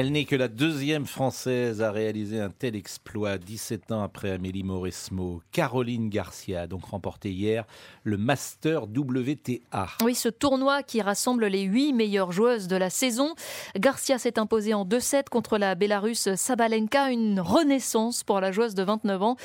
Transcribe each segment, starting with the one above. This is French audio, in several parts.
Elle n'est que la deuxième française à réaliser un tel exploit 17 ans après Amélie Mauresmo. Caroline Garcia a donc remporté hier le Master WTA. Oui, ce tournoi qui rassemble les huit meilleures joueuses de la saison. Garcia s'est imposée en 2-7 contre la Bélarusse Sabalenka, une renaissance pour la joueuse de 29 ans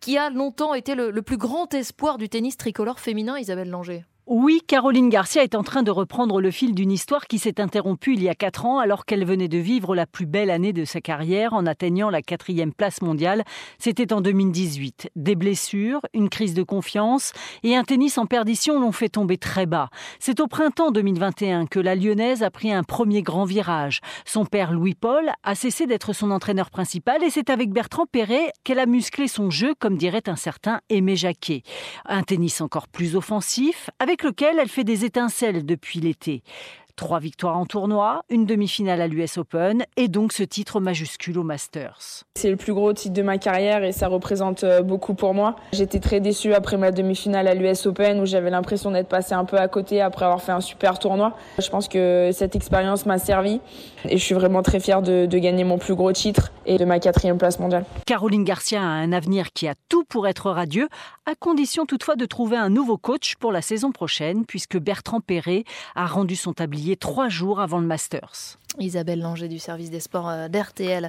qui a longtemps été le, le plus grand espoir du tennis tricolore féminin, Isabelle Langer. Oui, Caroline Garcia est en train de reprendre le fil d'une histoire qui s'est interrompue il y a quatre ans alors qu'elle venait de vivre la plus belle année de sa carrière en atteignant la quatrième place mondiale. C'était en 2018. Des blessures, une crise de confiance et un tennis en perdition l'ont fait tomber très bas. C'est au printemps 2021 que la Lyonnaise a pris un premier grand virage. Son père Louis-Paul a cessé d'être son entraîneur principal et c'est avec Bertrand Perret qu'elle a musclé son jeu comme dirait un certain Aimé Jacquet. Un tennis encore plus offensif avec avec lequel elle fait des étincelles depuis l'été. Trois victoires en tournoi, une demi-finale à l'US Open et donc ce titre majuscule au Masters. C'est le plus gros titre de ma carrière et ça représente euh, beaucoup pour moi. J'étais très déçue après ma demi-finale à l'US Open où j'avais l'impression d'être passée un peu à côté après avoir fait un super tournoi. Je pense que cette expérience m'a servi et je suis vraiment très fière de, de gagner mon plus gros titre et de ma quatrième place mondiale. Caroline Garcia a un avenir qui a tout pour être radieux, à condition toutefois de trouver un nouveau coach pour la saison prochaine puisque Bertrand Perret a rendu son tablier trois jours avant le Masters. Isabelle Langer du service des sports euh, d'RTL.